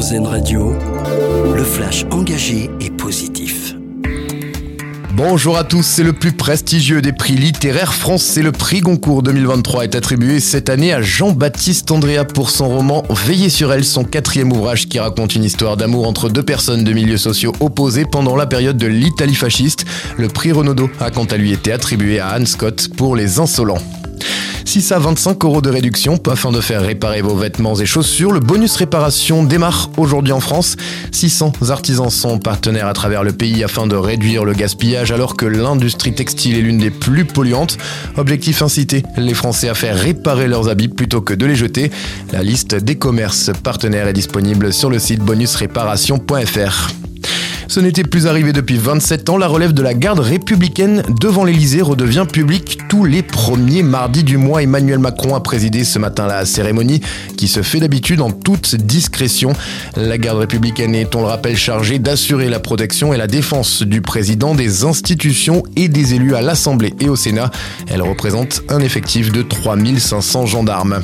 Radio, le flash engagé et positif. Bonjour à tous, c'est le plus prestigieux des prix littéraires français. Le prix Goncourt 2023 est attribué cette année à Jean-Baptiste Andrea pour son roman Veiller sur elle, son quatrième ouvrage qui raconte une histoire d'amour entre deux personnes de milieux sociaux opposés pendant la période de l'Italie fasciste. Le prix Renaudot a quant à lui été attribué à Anne Scott pour Les Insolents. 6 à 25 euros de réduction afin de faire réparer vos vêtements et chaussures. Le bonus réparation démarre aujourd'hui en France. 600 artisans sont partenaires à travers le pays afin de réduire le gaspillage alors que l'industrie textile est l'une des plus polluantes. Objectif inciter les Français à faire réparer leurs habits plutôt que de les jeter. La liste des commerces partenaires est disponible sur le site bonusréparation.fr. Ce n'était plus arrivé depuis 27 ans. La relève de la garde républicaine devant l'Elysée redevient publique tous les premiers mardis du mois. Emmanuel Macron a présidé ce matin la cérémonie qui se fait d'habitude en toute discrétion. La garde républicaine est, on le rappelle, chargée d'assurer la protection et la défense du président, des institutions et des élus à l'Assemblée et au Sénat. Elle représente un effectif de 3500 gendarmes.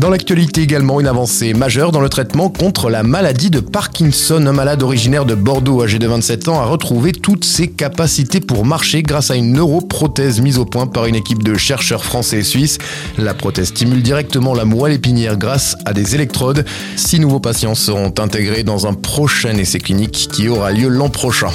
Dans l'actualité également, une avancée majeure dans le traitement contre la maladie de Parkinson. Un malade originaire de Bordeaux, âgé de 27 ans, a retrouvé toutes ses capacités pour marcher grâce à une neuroprothèse mise au point par une équipe de chercheurs français et suisses. La prothèse stimule directement la moelle épinière grâce à des électrodes. Six nouveaux patients seront intégrés dans un prochain essai clinique qui aura lieu l'an prochain.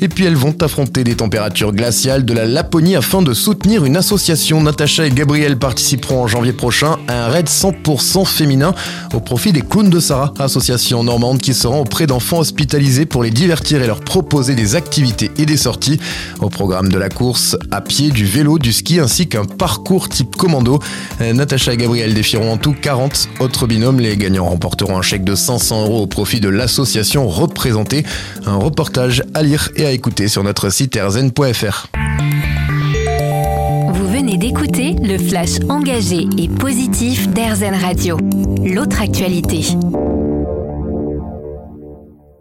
Et puis elles vont affronter des températures glaciales de la Laponie afin de soutenir une association. Natacha et Gabriel participeront en janvier prochain à un raid 100% féminin au profit des clowns de Sarah, association normande qui seront auprès d'enfants hospitalisés pour les divertir et leur proposer des activités et des sorties. Au programme de la course, à pied, du vélo, du ski ainsi qu'un parcours type commando. Natacha et Gabriel défieront en tout 40 autres binômes. Les gagnants remporteront un chèque de 500 euros au profit de l'association représentée. Un reportage à lire et à écouter sur notre site erzen.fr. Vous venez d'écouter le flash engagé et positif d'Airzen Radio. L'autre actualité.